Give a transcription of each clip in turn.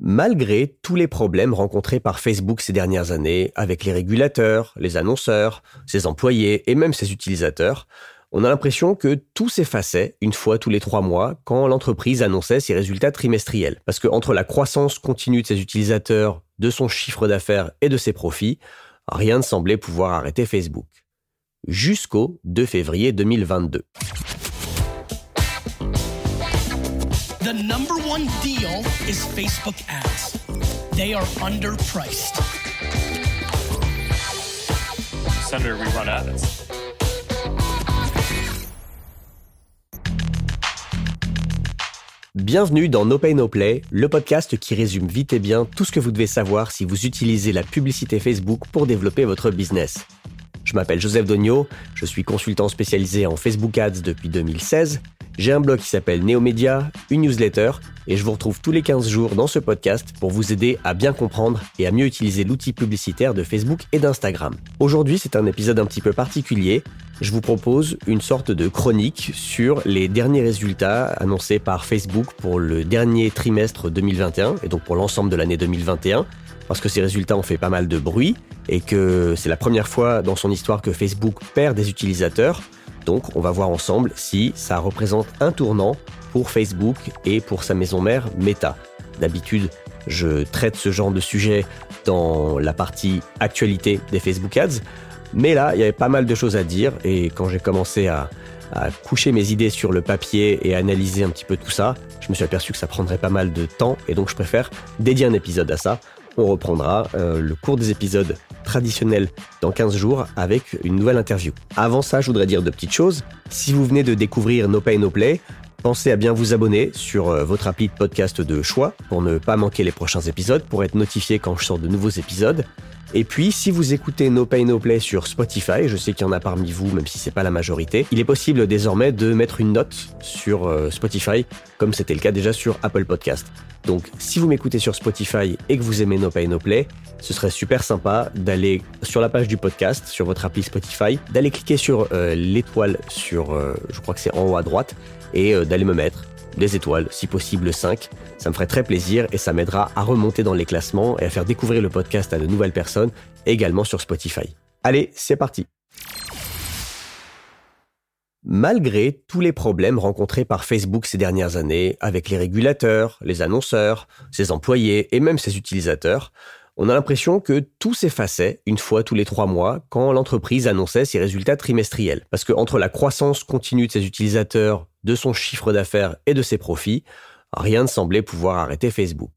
Malgré tous les problèmes rencontrés par Facebook ces dernières années, avec les régulateurs, les annonceurs, ses employés et même ses utilisateurs, on a l'impression que tout s'effaçait une fois tous les trois mois quand l'entreprise annonçait ses résultats trimestriels. Parce que entre la croissance continue de ses utilisateurs, de son chiffre d'affaires et de ses profits, rien ne semblait pouvoir arrêter Facebook. Jusqu'au 2 février 2022. The number one deal is Facebook ads. They are underpriced. Senator, we run ads. Bienvenue dans No Pay No Play, le podcast qui résume vite et bien tout ce que vous devez savoir si vous utilisez la publicité Facebook pour développer votre business. Je m'appelle Joseph Dogno, je suis consultant spécialisé en Facebook Ads depuis 2016 j'ai un blog qui s'appelle Neomédia, une newsletter, et je vous retrouve tous les 15 jours dans ce podcast pour vous aider à bien comprendre et à mieux utiliser l'outil publicitaire de Facebook et d'Instagram. Aujourd'hui, c'est un épisode un petit peu particulier. Je vous propose une sorte de chronique sur les derniers résultats annoncés par Facebook pour le dernier trimestre 2021, et donc pour l'ensemble de l'année 2021 parce que ces résultats ont fait pas mal de bruit et que c'est la première fois dans son histoire que Facebook perd des utilisateurs. Donc on va voir ensemble si ça représente un tournant pour Facebook et pour sa maison mère Meta. D'habitude, je traite ce genre de sujet dans la partie actualité des Facebook Ads, mais là, il y avait pas mal de choses à dire. Et quand j'ai commencé à, coucher mes idées sur le papier et analyser un petit peu tout ça, je me suis aperçu que ça prendrait pas mal de temps. Et donc je préfère dédier un épisode à ça on reprendra euh, le cours des épisodes traditionnels dans 15 jours avec une nouvelle interview. Avant ça, je voudrais dire deux petites choses. Si vous venez de découvrir No Pay No Play, Pensez à bien vous abonner sur euh, votre appli de podcast de choix pour ne pas manquer les prochains épisodes, pour être notifié quand je sors de nouveaux épisodes. Et puis, si vous écoutez No Pay No Play sur Spotify, je sais qu'il y en a parmi vous, même si c'est pas la majorité, il est possible désormais de mettre une note sur euh, Spotify, comme c'était le cas déjà sur Apple Podcast. Donc, si vous m'écoutez sur Spotify et que vous aimez No Pay No Play, ce serait super sympa d'aller sur la page du podcast, sur votre appli Spotify, d'aller cliquer sur euh, l'étoile sur, euh, je crois que c'est en haut à droite, et d'aller me mettre des étoiles, si possible 5. Ça me ferait très plaisir et ça m'aidera à remonter dans les classements et à faire découvrir le podcast à de nouvelles personnes, également sur Spotify. Allez, c'est parti Malgré tous les problèmes rencontrés par Facebook ces dernières années, avec les régulateurs, les annonceurs, ses employés et même ses utilisateurs, on a l'impression que tout s'effaçait une fois tous les trois mois quand l'entreprise annonçait ses résultats trimestriels. Parce que entre la croissance continue de ses utilisateurs, de son chiffre d'affaires et de ses profits, rien ne semblait pouvoir arrêter Facebook.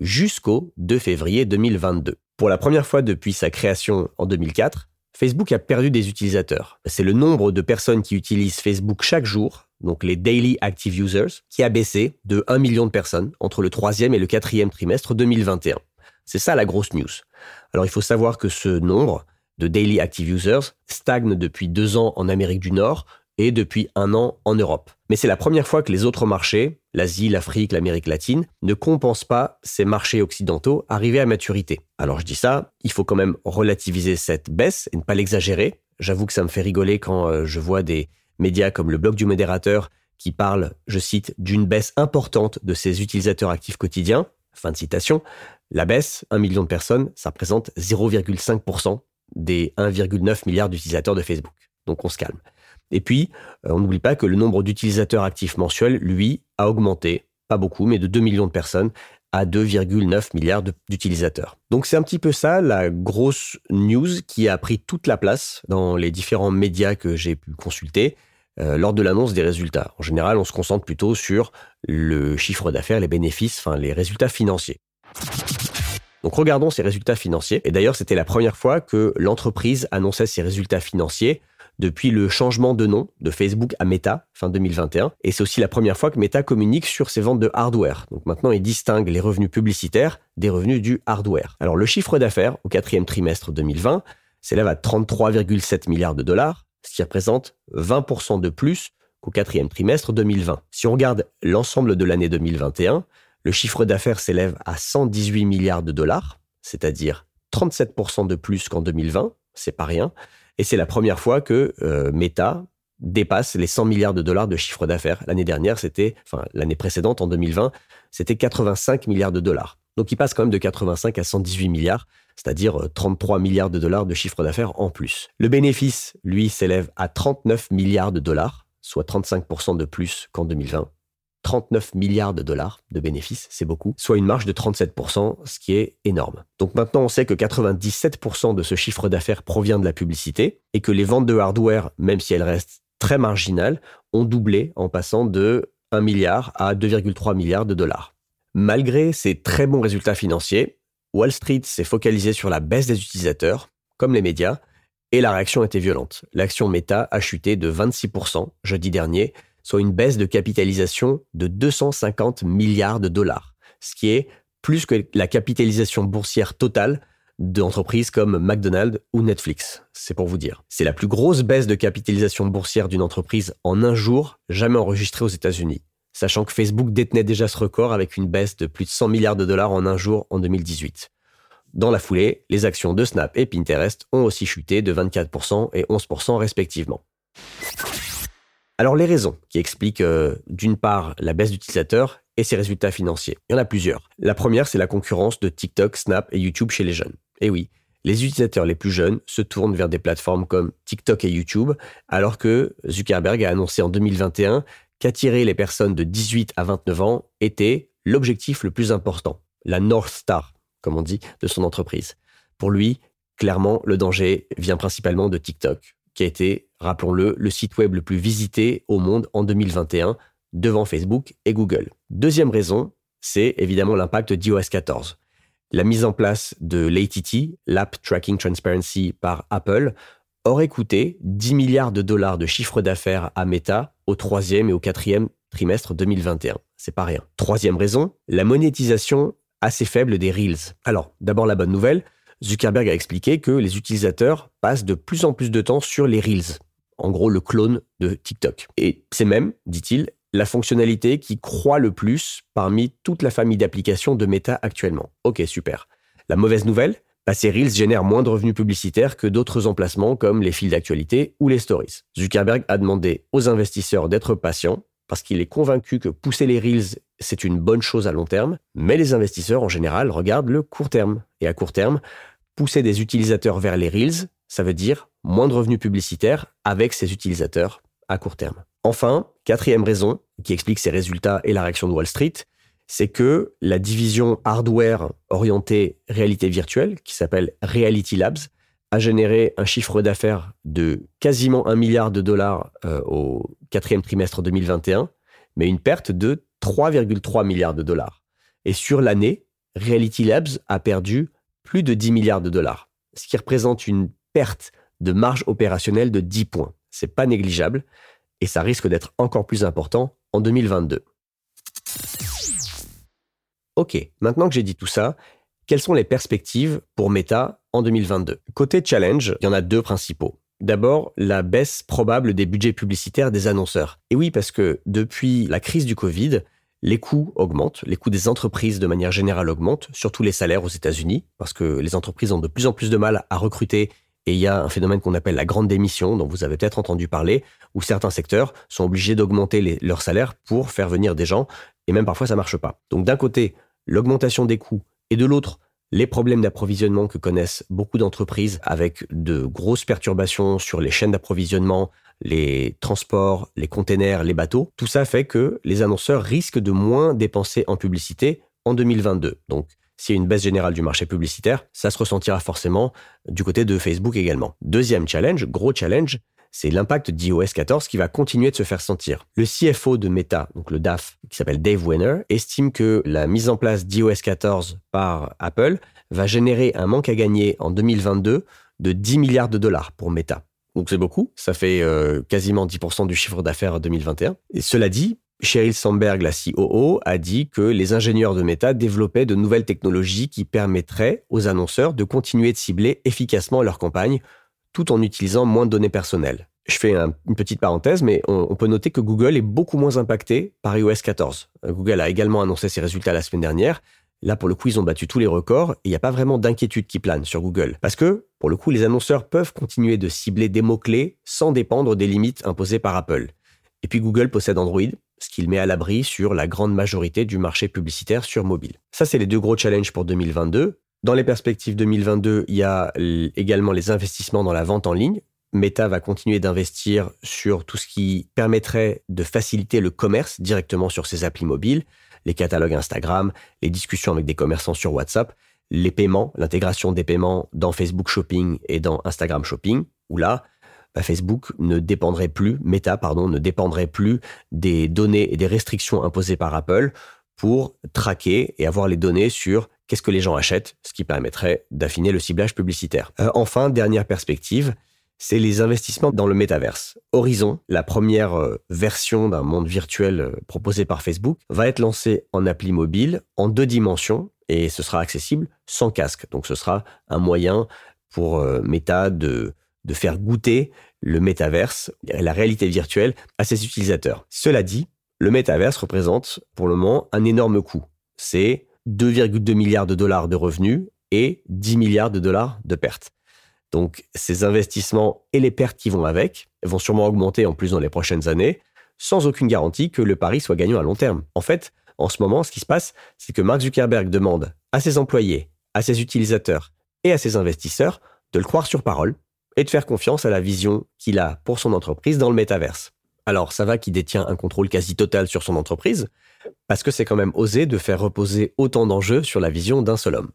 Jusqu'au 2 février 2022. Pour la première fois depuis sa création en 2004, Facebook a perdu des utilisateurs. C'est le nombre de personnes qui utilisent Facebook chaque jour, donc les Daily Active Users, qui a baissé de 1 million de personnes entre le troisième et le quatrième trimestre 2021. C'est ça la grosse news. Alors il faut savoir que ce nombre de Daily Active Users stagne depuis deux ans en Amérique du Nord et depuis un an en Europe. Mais c'est la première fois que les autres marchés, l'Asie, l'Afrique, l'Amérique latine, ne compensent pas ces marchés occidentaux arrivés à maturité. Alors je dis ça, il faut quand même relativiser cette baisse et ne pas l'exagérer. J'avoue que ça me fait rigoler quand euh, je vois des médias comme le blog du modérateur qui parlent, je cite, d'une baisse importante de ses utilisateurs actifs quotidiens. Fin de citation. La baisse, 1 million de personnes, ça représente 0,5% des 1,9 milliard d'utilisateurs de Facebook. Donc on se calme. Et puis, euh, on n'oublie pas que le nombre d'utilisateurs actifs mensuels, lui, a augmenté, pas beaucoup, mais de 2 millions de personnes à 2,9 milliards d'utilisateurs. Donc c'est un petit peu ça la grosse news qui a pris toute la place dans les différents médias que j'ai pu consulter euh, lors de l'annonce des résultats. En général, on se concentre plutôt sur le chiffre d'affaires, les bénéfices, enfin les résultats financiers. Donc regardons ces résultats financiers. Et d'ailleurs, c'était la première fois que l'entreprise annonçait ses résultats financiers depuis le changement de nom de Facebook à Meta, fin 2021. Et c'est aussi la première fois que Meta communique sur ses ventes de hardware. Donc maintenant, il distingue les revenus publicitaires des revenus du hardware. Alors le chiffre d'affaires au quatrième trimestre 2020 s'élève à 33,7 milliards de dollars, ce qui représente 20% de plus qu'au quatrième trimestre 2020. Si on regarde l'ensemble de l'année 2021, le chiffre d'affaires s'élève à 118 milliards de dollars, c'est-à-dire 37% de plus qu'en 2020, c'est pas rien. Et c'est la première fois que euh, Meta dépasse les 100 milliards de dollars de chiffre d'affaires. L'année dernière, c'était, enfin l'année précédente, en 2020, c'était 85 milliards de dollars. Donc il passe quand même de 85 à 118 milliards, c'est-à-dire 33 milliards de dollars de chiffre d'affaires en plus. Le bénéfice, lui, s'élève à 39 milliards de dollars, soit 35% de plus qu'en 2020. 39 milliards de dollars de bénéfices, c'est beaucoup, soit une marge de 37%, ce qui est énorme. Donc maintenant, on sait que 97% de ce chiffre d'affaires provient de la publicité et que les ventes de hardware, même si elles restent très marginales, ont doublé en passant de 1 milliard à 2,3 milliards de dollars. Malgré ces très bons résultats financiers, Wall Street s'est focalisé sur la baisse des utilisateurs, comme les médias, et la réaction était violente. L'action Meta a chuté de 26% jeudi dernier, soit une baisse de capitalisation de 250 milliards de dollars, ce qui est plus que la capitalisation boursière totale d'entreprises comme McDonald's ou Netflix. C'est pour vous dire. C'est la plus grosse baisse de capitalisation boursière d'une entreprise en un jour jamais enregistrée aux États-Unis, sachant que Facebook détenait déjà ce record avec une baisse de plus de 100 milliards de dollars en un jour en 2018. Dans la foulée, les actions de Snap et Pinterest ont aussi chuté de 24% et 11% respectivement. Alors les raisons qui expliquent euh, d'une part la baisse d'utilisateurs et ses résultats financiers. Il y en a plusieurs. La première, c'est la concurrence de TikTok, Snap et YouTube chez les jeunes. Et oui, les utilisateurs les plus jeunes se tournent vers des plateformes comme TikTok et YouTube, alors que Zuckerberg a annoncé en 2021 qu'attirer les personnes de 18 à 29 ans était l'objectif le plus important, la North Star, comme on dit, de son entreprise. Pour lui, clairement, le danger vient principalement de TikTok, qui a été, rappelons-le, le site web le plus visité au monde en 2021, devant Facebook et Google. Deuxième raison, c'est évidemment l'impact d'iOS 14. La mise en place de l'ATT, l'App Tracking Transparency par Apple, aurait coûté 10 milliards de dollars de chiffre d'affaires à Meta au troisième et au quatrième trimestre 2021. C'est pas rien. Troisième raison, la monétisation assez faible des Reels. Alors, d'abord la bonne nouvelle, Zuckerberg a expliqué que les utilisateurs passent de plus en plus de temps sur les Reels, en gros le clone de TikTok. Et c'est même, dit-il, la fonctionnalité qui croît le plus parmi toute la famille d'applications de Meta actuellement. Ok, super. La mauvaise nouvelle, bah, ces Reels génèrent moins de revenus publicitaires que d'autres emplacements comme les fils d'actualité ou les stories. Zuckerberg a demandé aux investisseurs d'être patients parce qu'il est convaincu que pousser les Reels, c'est une bonne chose à long terme, mais les investisseurs en général regardent le court terme. Et à court terme, pousser des utilisateurs vers les Reels, ça veut dire moins de revenus publicitaires avec ces utilisateurs à court terme. Enfin, quatrième raison qui explique ces résultats et la réaction de Wall Street, c'est que la division hardware orientée réalité virtuelle, qui s'appelle Reality Labs, a généré un chiffre d'affaires de quasiment un milliard de dollars euh, au quatrième trimestre 2021, mais une perte de 3,3 milliards de dollars. Et sur l'année, Reality Labs a perdu plus de 10 milliards de dollars, ce qui représente une perte de marge opérationnelle de 10 points. C'est pas négligeable et ça risque d'être encore plus important en 2022. Ok, maintenant que j'ai dit tout ça, quelles sont les perspectives pour Meta en 2022 Côté challenge, il y en a deux principaux. D'abord, la baisse probable des budgets publicitaires des annonceurs. Et oui, parce que depuis la crise du Covid, les coûts augmentent, les coûts des entreprises de manière générale augmentent, surtout les salaires aux États-Unis, parce que les entreprises ont de plus en plus de mal à recruter et il y a un phénomène qu'on appelle la grande démission, dont vous avez peut-être entendu parler, où certains secteurs sont obligés d'augmenter leurs salaires pour faire venir des gens, et même parfois ça marche pas. Donc d'un côté, l'augmentation des coûts, et de l'autre, les problèmes d'approvisionnement que connaissent beaucoup d'entreprises avec de grosses perturbations sur les chaînes d'approvisionnement, les transports, les containers, les bateaux, tout ça fait que les annonceurs risquent de moins dépenser en publicité en 2022. Donc, s'il y a une baisse générale du marché publicitaire, ça se ressentira forcément du côté de Facebook également. Deuxième challenge, gros challenge, c'est l'impact d'iOS 14 qui va continuer de se faire sentir. Le CFO de Meta, donc le DAF, qui s'appelle Dave Wenner, estime que la mise en place d'iOS 14 par Apple va générer un manque à gagner en 2022 de 10 milliards de dollars pour Meta. Donc c'est beaucoup, ça fait euh, quasiment 10% du chiffre d'affaires 2021. Et cela dit, Sheryl Sandberg, la COO, a dit que les ingénieurs de Meta développaient de nouvelles technologies qui permettraient aux annonceurs de continuer de cibler efficacement leurs campagnes tout en utilisant moins de données personnelles. Je fais une petite parenthèse, mais on, peut noter que Google est beaucoup moins impacté par iOS 14. Euh, Google a également annoncé ses résultats la semaine dernière. Là, pour le coup, ils ont battu tous les records et il n'y a pas vraiment d'inquiétude qui plane sur Google. Parce que, pour le coup, les annonceurs peuvent continuer de cibler des mots-clés sans dépendre des limites imposées par Apple. Et puis Google possède Android, ce qui le met à l'abri sur la grande majorité du marché publicitaire sur mobile. Ça, c'est les deux gros challenges pour 2022. Dans les perspectives 2022, il y a également les investissements dans la vente en ligne. Meta va continuer d'investir sur tout ce qui permettrait de faciliter le commerce directement sur ses applis mobiles, les catalogues Instagram, les discussions avec des commerçants sur WhatsApp, les paiements, l'intégration des paiements dans Facebook Shopping et dans Instagram Shopping, où là, bah, Facebook ne dépendrait plus, Meta, ne dépendrait plus des données et des restrictions imposées par Apple pour traquer et avoir les données sur qu'est-ce que les gens achètent, ce qui permettrait d'affiner le ciblage publicitaire. Euh, enfin, dernière perspective, c'est les investissements dans le métaverse. Horizon, la première euh, version d'un monde virtuel euh, proposé par Facebook, va être lancée en appli mobile en deux dimensions et ce sera accessible sans casque. Donc ce sera un moyen pour Meta de de faire goûter le métaverse, la réalité virtuelle, à ses utilisateurs. Cela dit, le métaverse représente pour le moment un énorme coût. C'est 2,2 milliards de dollars de revenus et 10 milliards de dollars de pertes. Donc ces investissements et les pertes qui vont avec vont sûrement augmenter en plus dans les prochaines années, sans aucune garantie que le pari soit gagnant à long terme. En fait, en ce moment, ce qui se passe, c'est que Mark Zuckerberg demande à ses employés, à ses utilisateurs et à ses investisseurs de le croire sur parole et de faire confiance à la vision qu'il a pour son entreprise dans le métaverse. Alors, ça va qu'il détient un contrôle quasi total sur son entreprise, parce que c'est quand même osé de faire reposer autant d'enjeux sur la vision d'un seul homme.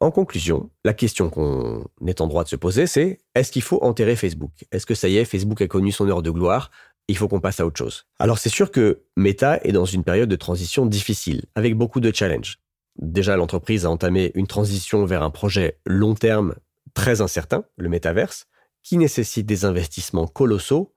En conclusion, la question qu'on est en droit de se poser, c'est est-ce qu'il faut enterrer Facebook? Est-ce que ça y est, Facebook a connu son heure de gloire il faut qu'on passe à autre chose? Alors c'est sûr que Meta est dans une période de transition difficile, avec beaucoup de challenges. Déjà, l'entreprise a entamé une transition vers un projet long terme très incertain, le métaverse, qui nécessite des investissements colossaux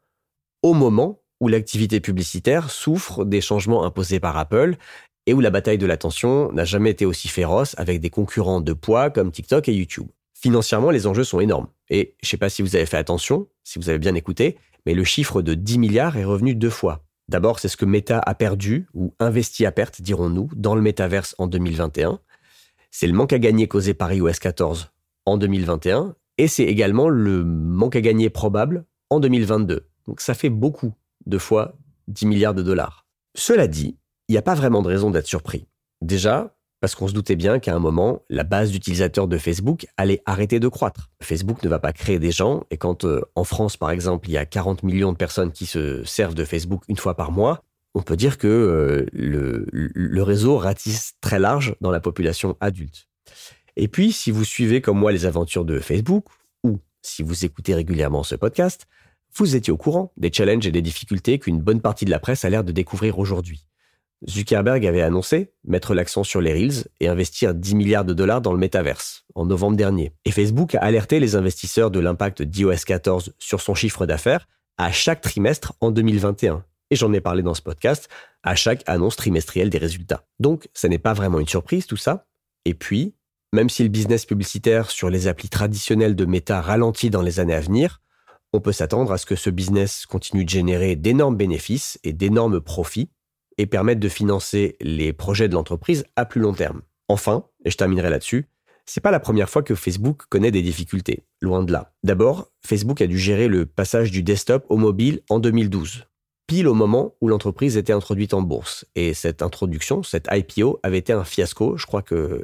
au moment où l'activité publicitaire souffre des changements imposés par Apple et où la bataille de l'attention n'a jamais été aussi féroce avec des concurrents de poids comme TikTok et YouTube. Financièrement, les enjeux sont énormes. Et je ne sais pas si vous avez fait attention, si vous avez bien écouté, mais le chiffre de 10 milliards est revenu deux fois. D'abord, c'est ce que Meta a perdu, ou investi à perte, dirons-nous, dans le métaverse en 2021. C'est le manque à gagner causé par iOS 14 en 2021, et c'est également le manque à gagner probable en 2022. Donc ça fait beaucoup de fois 10 milliards de dollars. Cela dit, il n'y a pas vraiment de raison d'être surpris. Déjà, parce qu'on se doutait bien qu'à un moment, la base d'utilisateurs de Facebook allait arrêter de croître. Facebook ne va pas créer des gens, et quand euh, en France, par exemple, il y a 40 millions de personnes qui se servent de Facebook une fois par mois, on peut dire que euh, le, le réseau ratisse très large dans la population adulte. Et puis, si vous suivez comme moi les aventures de Facebook, ou si vous écoutez régulièrement ce podcast, vous étiez au courant des challenges et des difficultés qu'une bonne partie de la presse a l'air de découvrir aujourd'hui. Zuckerberg avait annoncé mettre l'accent sur les Reels et investir 10 milliards de dollars dans le métaverse en novembre dernier. Et Facebook a alerté les investisseurs de l'impact d'iOS 14 sur son chiffre d'affaires à chaque trimestre en 2021. Et j'en ai parlé dans ce podcast, à chaque annonce trimestrielle des résultats. Donc, ce n'est pas vraiment une surprise tout ça. Et puis, même si le business publicitaire sur les applis traditionnelles de Meta ralentit dans les années à venir, on peut s'attendre à ce que ce business continue de générer d'énormes bénéfices et d'énormes profits et permettre de financer les projets de l'entreprise à plus long terme. Enfin, et je terminerai là-dessus, c'est pas la première fois que Facebook connaît des difficultés, loin de là. D'abord, Facebook a dû gérer le passage du desktop au mobile en 2012, pile au moment où l'entreprise était introduite en bourse. Et cette introduction, cette IPO, avait été un fiasco. Je crois que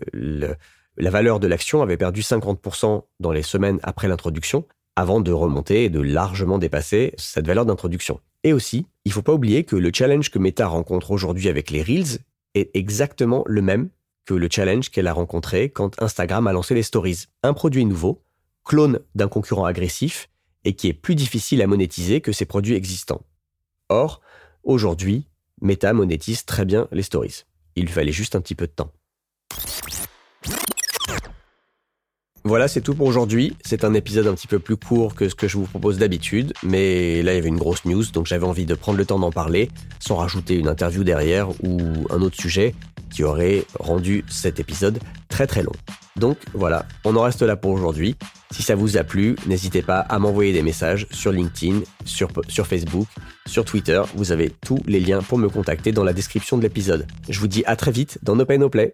la valeur de l'action avait perdu 50% dans les semaines après l'introduction, avant de remonter et de largement dépasser cette valeur d'introduction. Et aussi, il ne faut pas oublier que le challenge que Meta rencontre aujourd'hui avec les Reels est exactement le même que le challenge qu'elle a rencontré quand Instagram a lancé les Stories. Un produit nouveau, clone d'un concurrent agressif et qui est plus difficile à monétiser que ses produits existants. Or, aujourd'hui, Meta monétise très bien les Stories. Il fallait juste un petit peu de temps. Voilà, c'est tout pour aujourd'hui. C'est un épisode un petit peu plus court que ce que je vous propose d'habitude, mais là il y avait une grosse news, donc j'avais envie de prendre le temps d'en parler, sans rajouter une interview derrière ou un autre sujet qui aurait rendu cet épisode très très long. Donc voilà, on en reste là pour aujourd'hui. Si ça vous a plu, n'hésitez pas à m'envoyer des messages sur LinkedIn, sur, Facebook, sur Twitter. Vous avez tous les liens pour me contacter dans la description de l'épisode. Je vous dis à très vite dans No Pay Play.